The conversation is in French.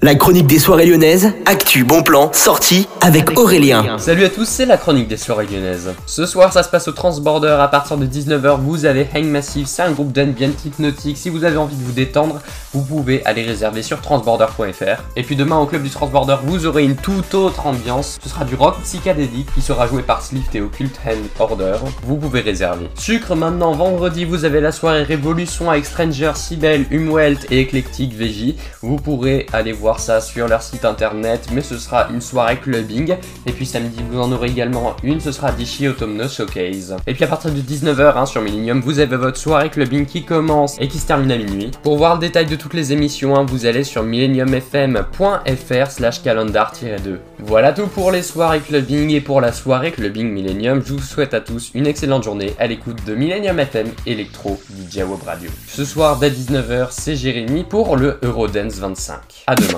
La chronique des soirées lyonnaises, actu, bon plan, sortie avec Aurélien. Salut à tous, c'est la chronique des soirées lyonnaises. Ce soir, ça se passe au Transborder à partir de 19h. Vous avez Hang Massive, c'est un groupe d'ambient hypnotique. Si vous avez envie de vous détendre, vous pouvez aller réserver sur transborder.fr. Et puis demain, au club du Transborder, vous aurez une toute autre ambiance. Ce sera du rock psychédélique qui sera joué par Slift et Occult Hand Order. Vous pouvez réserver. Sucre maintenant, vendredi, vous avez la soirée Révolution avec Stranger, Sibel, Humwelt et Eclectic Veggie. Vous pourrez aller voir ça sur leur site internet, mais ce sera une soirée clubbing. Et puis samedi, vous en aurez également une, ce sera Dishi Autumn Showcase. Et puis à partir de 19h hein, sur Millennium, vous avez votre soirée clubbing qui commence et qui se termine à minuit. Pour voir le détail de toutes les émissions, hein, vous allez sur millenniumfm.fr slash calendar-2. Voilà tout pour les soirées clubbing et pour la soirée clubbing Millennium. Je vous souhaite à tous une excellente journée à l'écoute de Millennium FM Electro DJ Web Radio. Ce soir dès 19h, c'est Jérémy pour le Eurodance 25. À demain.